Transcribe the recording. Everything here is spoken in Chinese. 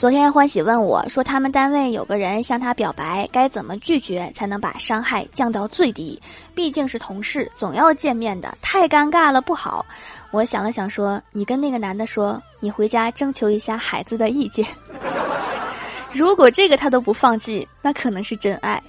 昨天欢喜问我说，他们单位有个人向他表白，该怎么拒绝才能把伤害降到最低？毕竟是同事，总要见面的。太尴尬了，不好。我想了想，说你跟那个男的说，你回家征求一下孩子的意见。如果这个他都不放弃，那可能是真爱。